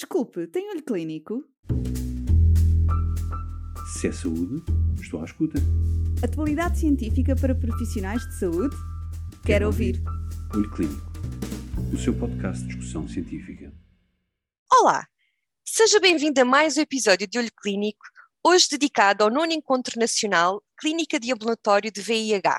Desculpe, tem olho clínico? Se é saúde, estou à escuta. Atualidade científica para profissionais de saúde? Quero, Quero ouvir. ouvir. Olho Clínico, o seu podcast de discussão científica. Olá, seja bem-vindo a mais um episódio de Olho Clínico, hoje dedicado ao nono Encontro Nacional Clínica de Ambulatório de VIH.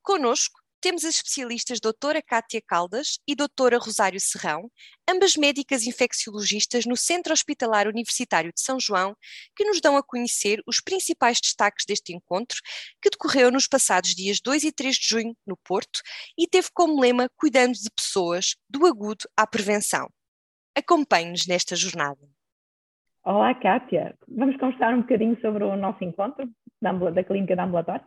Conosco temos as especialistas doutora Cátia Caldas e doutora Rosário Serrão, ambas médicas infecciologistas no Centro Hospitalar Universitário de São João, que nos dão a conhecer os principais destaques deste encontro, que decorreu nos passados dias 2 e 3 de junho, no Porto, e teve como lema Cuidando de Pessoas, do agudo à prevenção. Acompanhe-nos nesta jornada. Olá, Cátia. Vamos conversar um bocadinho sobre o nosso encontro da, da Clínica de Ambulatório?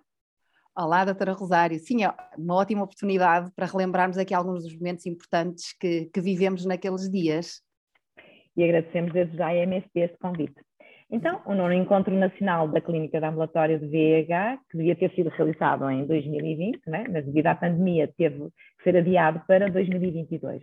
Olá, doutora Rosário. Sim, é uma ótima oportunidade para relembrarmos aqui alguns dos momentos importantes que, que vivemos naqueles dias. E agradecemos desde já a MSP este convite. Então, o nono Encontro Nacional da Clínica de Ambulatório de VIH, que devia ter sido realizado em 2020, né? mas devido à pandemia teve que ser adiado para 2022.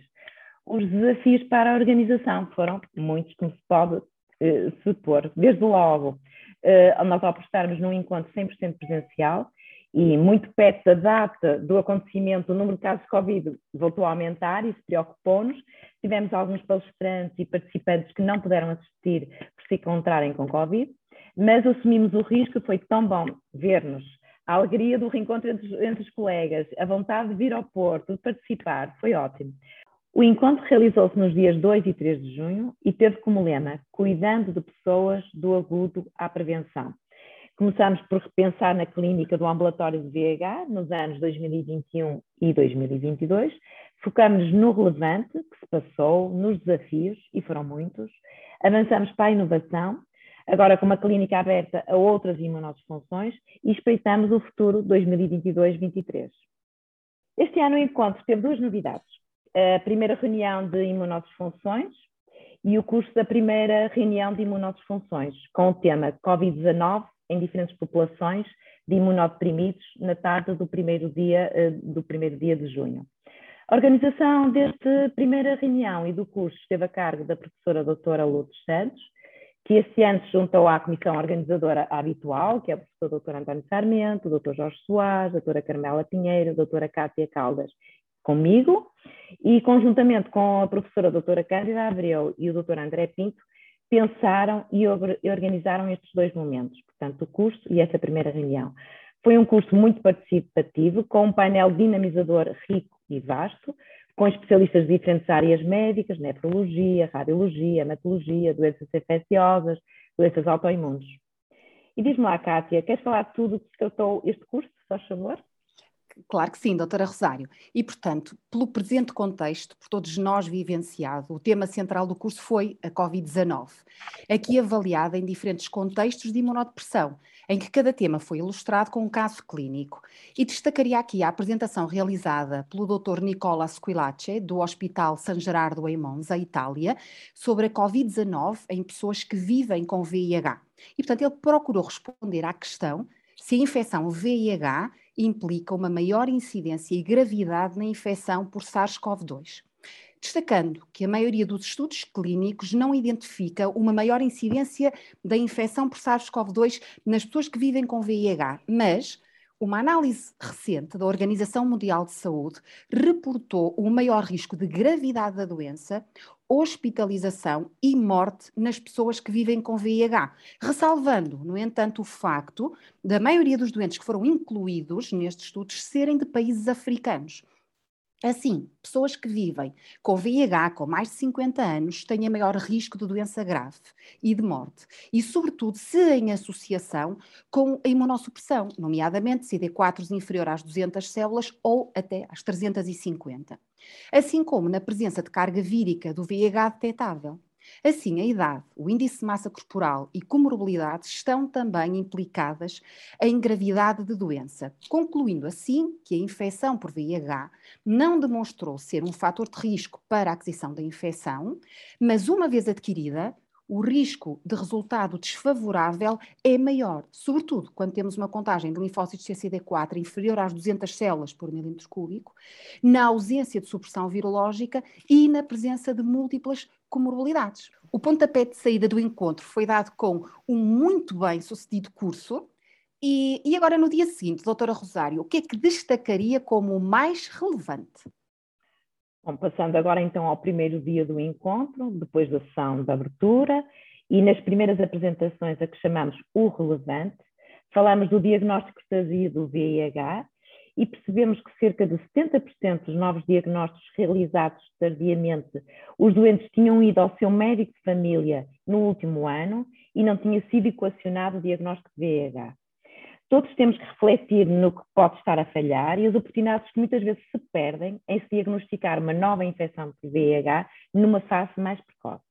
Os desafios para a organização foram muitos, como se pode eh, supor. Desde logo, eh, nós apostarmos num encontro 100% presencial, e muito perto da data do acontecimento, o número de casos de Covid voltou a aumentar isso preocupou-nos. Tivemos alguns palestrantes e participantes que não puderam assistir por se encontrarem com Covid, mas assumimos o risco, foi tão bom ver-nos. A alegria do reencontro entre, entre os colegas, a vontade de vir ao Porto, de participar, foi ótimo. O encontro realizou-se nos dias 2 e 3 de junho e teve como lema Cuidando de pessoas do agudo à prevenção. Começámos por repensar na clínica do ambulatório de VH nos anos 2021 e 2022. Focamos no relevante que se passou, nos desafios, e foram muitos. Avançamos para a inovação, agora com uma clínica aberta a outras imunodisfunções, e espreitamos o futuro 2022-23. Este ano o encontro teve duas novidades. A primeira reunião de imunodisfunções e o curso da primeira reunião de imunodisfunções, com o tema Covid-19 em diferentes populações de imunodeprimidos na tarde do primeiro dia, eh, do primeiro dia de junho. A organização desta primeira reunião e do curso esteve a cargo da professora doutora Lourdes Santos, que este ano se juntou à comissão organizadora habitual, que é o professor doutor António Sarmento, o doutor Jorge Soares, a doutora Carmela Pinheiro, a doutora Cátia Caldas, comigo, e conjuntamente com a professora doutora Cândida Abreu e o doutor André Pinto, pensaram e organizaram estes dois momentos, portanto, o curso e essa primeira reunião. Foi um curso muito participativo, com um painel dinamizador rico e vasto, com especialistas de diferentes áreas médicas, nefrologia, radiologia, hematologia, doenças infecciosas, doenças autoimunes. E diz-me lá, Kátia, queres falar de tudo que se tratou este curso, se faz favor? Claro que sim, doutora Rosário. E, portanto, pelo presente contexto, por todos nós vivenciado, o tema central do curso foi a Covid-19, aqui avaliada em diferentes contextos de imunodepressão, em que cada tema foi ilustrado com um caso clínico. E destacaria aqui a apresentação realizada pelo Dr. Nicola Squillace, do Hospital San Gerardo em Monza, Itália, sobre a Covid-19 em pessoas que vivem com VIH. E, portanto, ele procurou responder à questão se a infecção VIH implica uma maior incidência e gravidade na infecção por SARS-CoV-2. Destacando que a maioria dos estudos clínicos não identifica uma maior incidência da infecção por SARS-CoV-2 nas pessoas que vivem com VIH, mas uma análise recente da Organização Mundial de Saúde reportou o maior risco de gravidade da doença, hospitalização e morte nas pessoas que vivem com VIH, ressalvando, no entanto, o facto da maioria dos doentes que foram incluídos nestes estudos serem de países africanos. Assim, pessoas que vivem com VIH com mais de 50 anos têm maior risco de doença grave e de morte, e sobretudo se em associação com a imunossupressão, nomeadamente CD4 inferior às 200 células ou até às 350. Assim como na presença de carga vírica do VIH detetável. Assim, a idade, o índice de massa corporal e comorbilidade estão também implicadas em gravidade de doença, concluindo assim que a infecção por VIH não demonstrou ser um fator de risco para a aquisição da infecção, mas uma vez adquirida, o risco de resultado desfavorável é maior, sobretudo quando temos uma contagem de linfócitos CCD4 inferior às 200 células por milímetro cúbico, na ausência de supressão virológica e na presença de múltiplas comorbilidades. O pontapé de saída do encontro foi dado com um muito bem sucedido curso. E, e agora, no dia seguinte, doutora Rosário, o que é que destacaria como o mais relevante? Bom, passando agora então ao primeiro dia do encontro, depois da sessão de abertura, e nas primeiras apresentações a que chamamos o relevante, falamos do diagnóstico tardio do VIH e percebemos que cerca de 70% dos novos diagnósticos realizados tardiamente, os doentes tinham ido ao seu médico de família no último ano e não tinha sido equacionado o diagnóstico de VIH. Todos temos que refletir no que pode estar a falhar e as oportunidades que muitas vezes se perdem em se diagnosticar uma nova infecção por VIH numa fase mais precoce.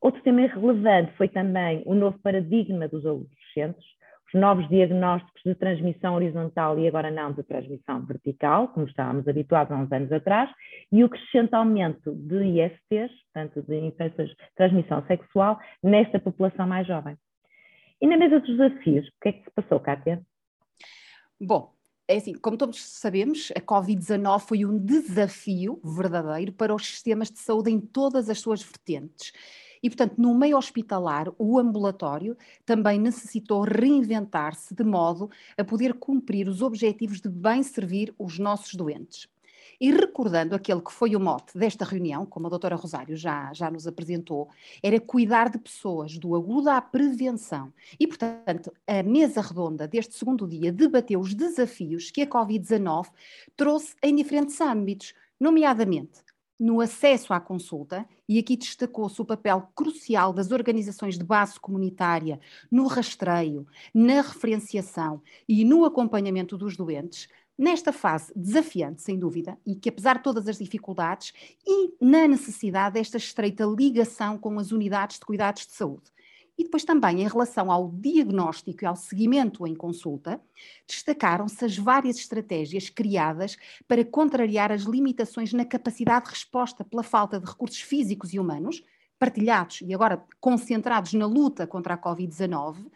Outro tema relevante foi também o novo paradigma dos adolescentes, os novos diagnósticos de transmissão horizontal e agora não de transmissão vertical, como estávamos habituados há uns anos atrás, e o crescente aumento de ISTs, portanto de infecções de transmissão sexual, nesta população mais jovem. E na mesa dos desafios, o que é que se passou, Kátia? Bom, é assim, como todos sabemos, a Covid-19 foi um desafio verdadeiro para os sistemas de saúde em todas as suas vertentes. E, portanto, no meio hospitalar, o ambulatório também necessitou reinventar-se de modo a poder cumprir os objetivos de bem servir os nossos doentes. E recordando aquele que foi o mote desta reunião, como a doutora Rosário já, já nos apresentou, era cuidar de pessoas, do agudo à prevenção. E, portanto, a mesa redonda deste segundo dia debateu os desafios que a Covid-19 trouxe em diferentes âmbitos, nomeadamente no acesso à consulta, e aqui destacou-se o papel crucial das organizações de base comunitária no rastreio, na referenciação e no acompanhamento dos doentes, nesta fase desafiante, sem dúvida, e que apesar de todas as dificuldades, e na necessidade desta estreita ligação com as unidades de cuidados de saúde. E depois também em relação ao diagnóstico e ao seguimento em consulta, destacaram-se as várias estratégias criadas para contrariar as limitações na capacidade de resposta pela falta de recursos físicos e humanos, partilhados e agora concentrados na luta contra a Covid-19,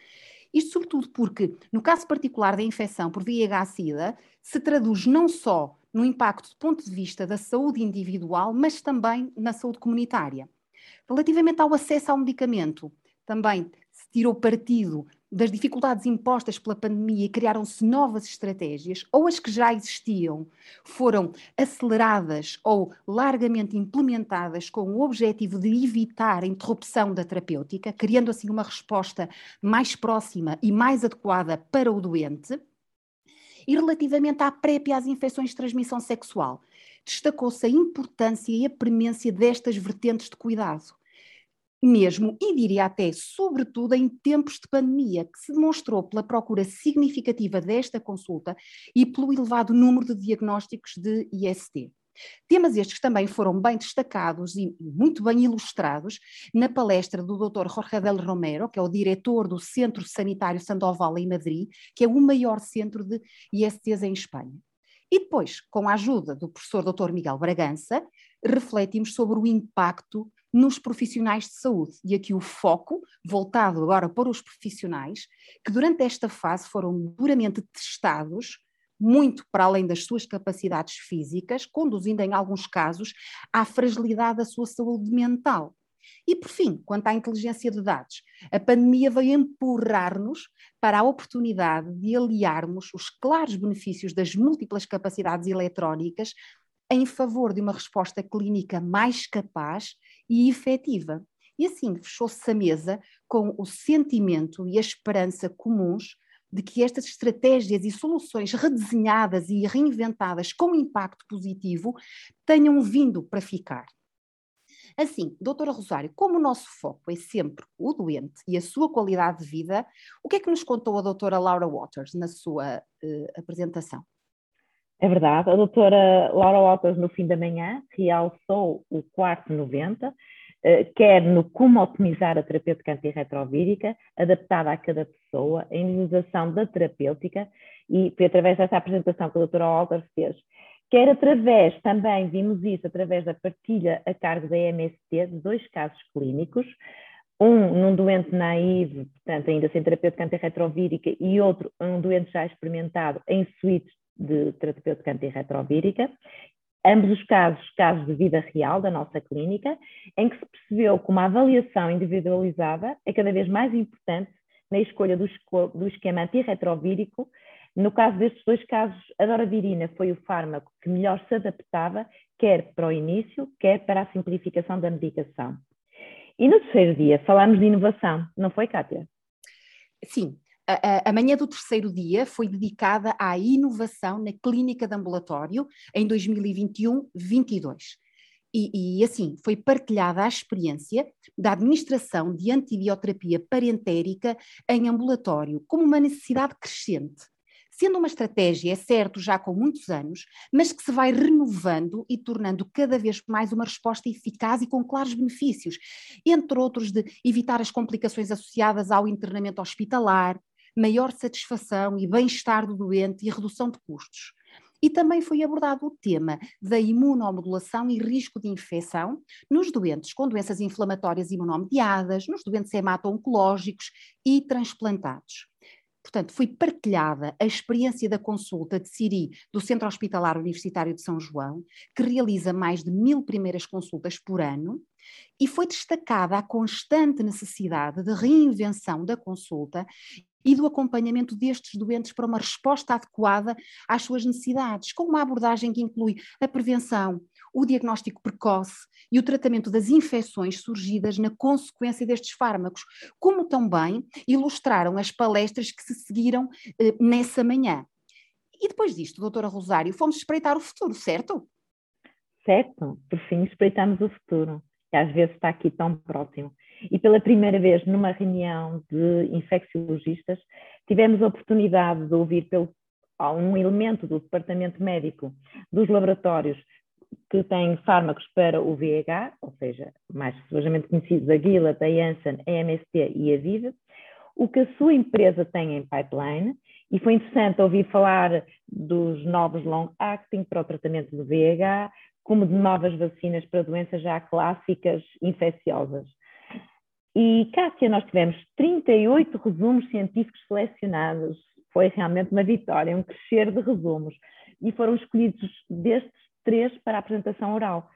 isto sobretudo porque, no caso particular da infecção por VIH-Sida, se traduz não só no impacto do ponto de vista da saúde individual, mas também na saúde comunitária. Relativamente ao acesso ao medicamento, também se tirou partido das dificuldades impostas pela pandemia criaram-se novas estratégias, ou as que já existiam foram aceleradas ou largamente implementadas com o objetivo de evitar a interrupção da terapêutica, criando assim uma resposta mais próxima e mais adequada para o doente. E relativamente à PrEP e às infecções de transmissão sexual, destacou-se a importância e a premência destas vertentes de cuidado mesmo, e diria até sobretudo em tempos de pandemia, que se demonstrou pela procura significativa desta consulta e pelo elevado número de diagnósticos de IST. Temas estes que também foram bem destacados e muito bem ilustrados na palestra do Dr. Jorge del Romero, que é o diretor do Centro Sanitário Sandoval em Madrid, que é o maior centro de ISTs em Espanha. E depois, com a ajuda do professor Dr. Miguel Bragança, refletimos sobre o impacto nos profissionais de saúde. E aqui o foco, voltado agora para os profissionais, que durante esta fase foram duramente testados, muito para além das suas capacidades físicas, conduzindo em alguns casos à fragilidade da sua saúde mental. E por fim, quanto à inteligência de dados, a pandemia veio empurrar-nos para a oportunidade de aliarmos os claros benefícios das múltiplas capacidades eletrónicas em favor de uma resposta clínica mais capaz e efetiva. E assim fechou-se a mesa com o sentimento e a esperança comuns de que estas estratégias e soluções redesenhadas e reinventadas com impacto positivo tenham vindo para ficar. Assim, doutora Rosário, como o nosso foco é sempre o doente e a sua qualidade de vida, o que é que nos contou a doutora Laura Waters na sua uh, apresentação? É verdade, a doutora Laura Waters, no fim da manhã, realçou o quarto 90, eh, quer no como otimizar a terapêutica antirretrovírica, adaptada a cada pessoa, a individualização da terapêutica, e foi através dessa apresentação que a doutora Waters fez, quer através, também vimos isso, através da partilha a cargo da MST de dois casos clínicos, um num doente naive, portanto, ainda sem terapêutica antirretrovírica, e outro um doente já experimentado em suítes de terapêutica antirretrovírica. Ambos os casos, casos de vida real da nossa clínica, em que se percebeu que uma avaliação individualizada é cada vez mais importante na escolha do, do esquema antirretrovírico. No caso destes dois casos, a doravirina foi o fármaco que melhor se adaptava, quer para o início, quer para a simplificação da medicação. E no terceiro dia falámos de inovação, não foi, Kátia? Sim, a, a, manhã do terceiro dia foi dedicada à inovação na clínica de ambulatório em 2021-22. E, e, assim, foi partilhada a experiência da administração de antibioterapia parentérica em ambulatório como uma necessidade crescente sendo uma estratégia, é certo, já com muitos anos, mas que se vai renovando e tornando cada vez mais uma resposta eficaz e com claros benefícios, entre outros de evitar as complicações associadas ao internamento hospitalar, maior satisfação e bem-estar do doente e redução de custos. E também foi abordado o tema da imunomodulação e risco de infecção nos doentes com doenças inflamatórias imunomediadas, nos doentes hemato-oncológicos e transplantados. Portanto, foi partilhada a experiência da consulta de Siri do Centro Hospitalar Universitário de São João, que realiza mais de mil primeiras consultas por ano, e foi destacada a constante necessidade de reinvenção da consulta e do acompanhamento destes doentes para uma resposta adequada às suas necessidades, com uma abordagem que inclui a prevenção, o diagnóstico precoce e o tratamento das infecções surgidas na consequência destes fármacos, como também ilustraram as palestras que se seguiram eh, nessa manhã. E depois disto, doutora Rosário, fomos espreitar o futuro, certo? Certo, por fim espreitamos o futuro, que às vezes está aqui tão próximo. E pela primeira vez numa reunião de infecciologistas, tivemos a oportunidade de ouvir pelo, um elemento do departamento médico dos laboratórios que têm fármacos para o VIH, ou seja, mais relevosamente conhecidos a Gilead, a Janssen, a MST e a Vive, o que a sua empresa tem em pipeline, e foi interessante ouvir falar dos novos long-acting para o tratamento do VIH, como de novas vacinas para doenças já clássicas infecciosas. E, Cássia, nós tivemos 38 resumos científicos selecionados. Foi realmente uma vitória, um crescer de resumos. E foram escolhidos destes três para a apresentação oral.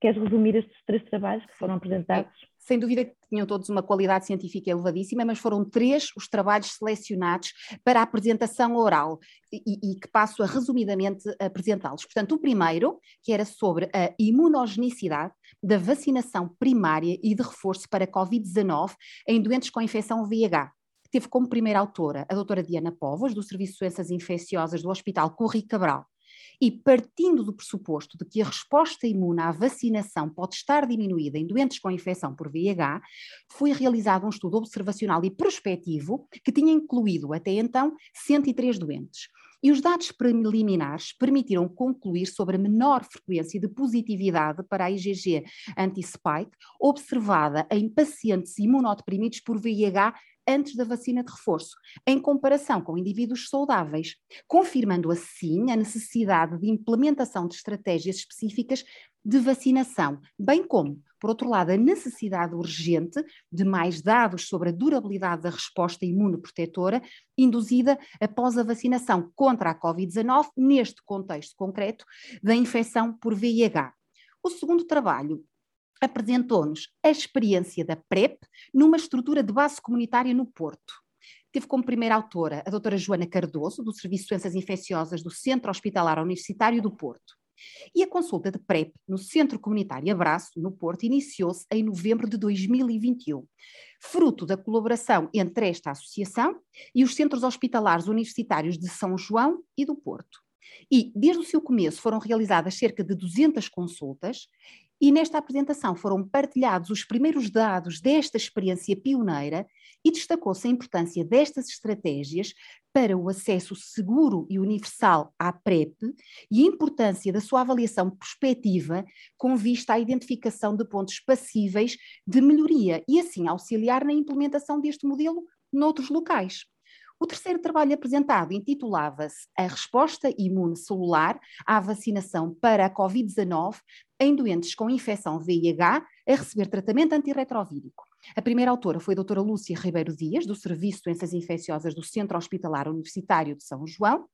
Queres resumir estes três trabalhos que foram apresentados? Sem dúvida que tinham todos uma qualidade científica elevadíssima, mas foram três os trabalhos selecionados para a apresentação oral e, e que passo a resumidamente apresentá-los. Portanto, o primeiro, que era sobre a imunogenicidade da vacinação primária e de reforço para Covid-19 em doentes com infecção VIH teve como primeira autora a doutora Diana Povos, do Serviço de Doenças Infecciosas do Hospital Corri Cabral. E partindo do pressuposto de que a resposta imune à vacinação pode estar diminuída em doentes com infecção por VIH, foi realizado um estudo observacional e prospectivo que tinha incluído até então 103 doentes. E os dados preliminares permitiram concluir sobre a menor frequência de positividade para a IgG anti-spike observada em pacientes imunodeprimidos por VIH antes da vacina de reforço, em comparação com indivíduos saudáveis, confirmando assim a necessidade de implementação de estratégias específicas de vacinação, bem como, por outro lado, a necessidade urgente de mais dados sobre a durabilidade da resposta imunoprotetora induzida após a vacinação contra a Covid-19, neste contexto concreto da infecção por VIH. O segundo trabalho apresentou-nos a experiência da PrEP numa estrutura de base comunitária no Porto. Teve como primeira autora a doutora Joana Cardoso, do Serviço de Doenças Infecciosas do Centro Hospitalar Universitário do Porto. E a consulta de PrEP no Centro Comunitário Abraço, no Porto, iniciou-se em novembro de 2021, fruto da colaboração entre esta associação e os centros hospitalares universitários de São João e do Porto. E, desde o seu começo, foram realizadas cerca de 200 consultas e nesta apresentação foram partilhados os primeiros dados desta experiência pioneira e destacou-se a importância destas estratégias para o acesso seguro e universal à PrEP e a importância da sua avaliação prospectiva com vista à identificação de pontos passíveis de melhoria e assim auxiliar na implementação deste modelo noutros locais. O terceiro trabalho apresentado intitulava-se A Resposta Imune Celular à Vacinação para a Covid-19 em doentes com infecção VIH a receber tratamento antirretrovírico. A primeira autora foi a doutora Lúcia Ribeiro Dias, do Serviço de Doenças Infecciosas do Centro Hospitalar Universitário de São João,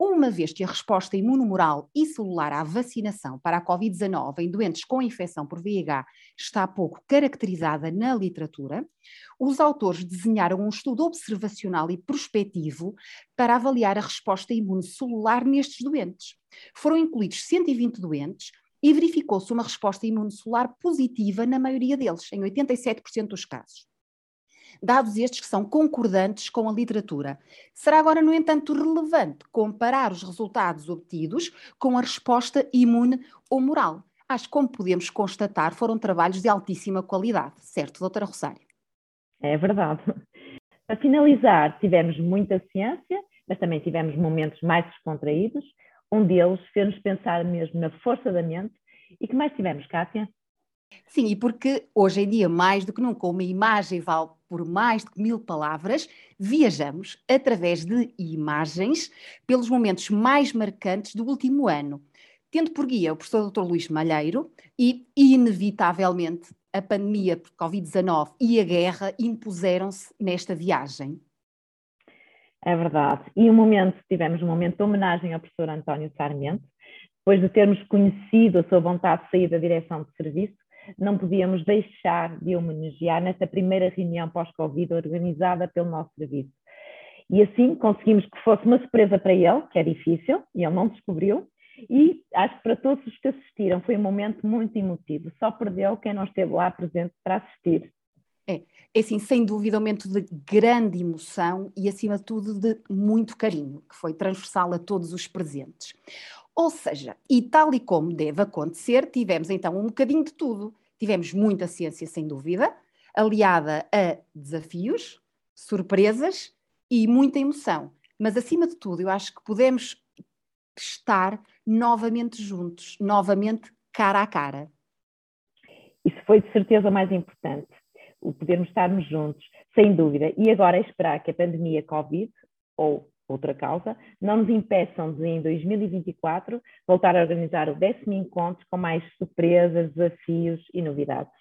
uma vez que a resposta imunomoral e celular à vacinação para a Covid-19 em doentes com infecção por VIH está pouco caracterizada na literatura, os autores desenharam um estudo observacional e prospectivo para avaliar a resposta imunocelular nestes doentes. Foram incluídos 120 doentes e verificou-se uma resposta imunocelular positiva na maioria deles, em 87% dos casos. Dados estes que são concordantes com a literatura. Será agora, no entanto, relevante comparar os resultados obtidos com a resposta imune ou moral. Acho que, como podemos constatar, foram trabalhos de altíssima qualidade, certo, doutora Rosário? É verdade. Para finalizar, tivemos muita ciência, mas também tivemos momentos mais descontraídos, um deles fez-nos pensar mesmo na força da mente. E que mais tivemos, Kátia? Sim, e porque hoje em dia, mais do que nunca, uma imagem vale por mais de mil palavras, viajamos através de imagens pelos momentos mais marcantes do último ano, tendo por guia o professor Dr. Luís Malheiro e, inevitavelmente, a pandemia por Covid-19 e a guerra impuseram-se nesta viagem. É verdade. E um momento, tivemos um momento de homenagem ao professor António Sarmento, depois de termos conhecido a sua vontade de sair da direção de serviço, não podíamos deixar de homenagear nesta primeira reunião pós-Covid organizada pelo nosso serviço. E assim conseguimos que fosse uma surpresa para ele, que é difícil, e ele não descobriu, e acho que para todos os que assistiram foi um momento muito emotivo. Só perdeu quem não esteve lá presente para assistir. É, é assim, sem dúvida, um momento de grande emoção e, acima de tudo, de muito carinho, que foi transversal a todos os presentes. Ou seja, e tal e como deve acontecer, tivemos então um bocadinho de tudo. Tivemos muita ciência, sem dúvida, aliada a desafios, surpresas e muita emoção. Mas, acima de tudo, eu acho que podemos estar novamente juntos, novamente cara a cara. Isso foi de certeza mais importante o podermos estarmos juntos, sem dúvida. E agora esperar que a pandemia Covid, ou outra causa, não nos impeçam de, em 2024, voltar a organizar o décimo encontro com mais surpresas, desafios e novidades.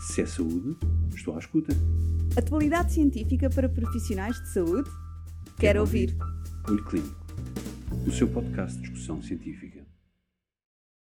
Se é saúde, estou à escuta. Atualidade científica para profissionais de saúde? Quero, Quero ouvir. ouvir. Olho Clínico, o seu podcast de discussão científica.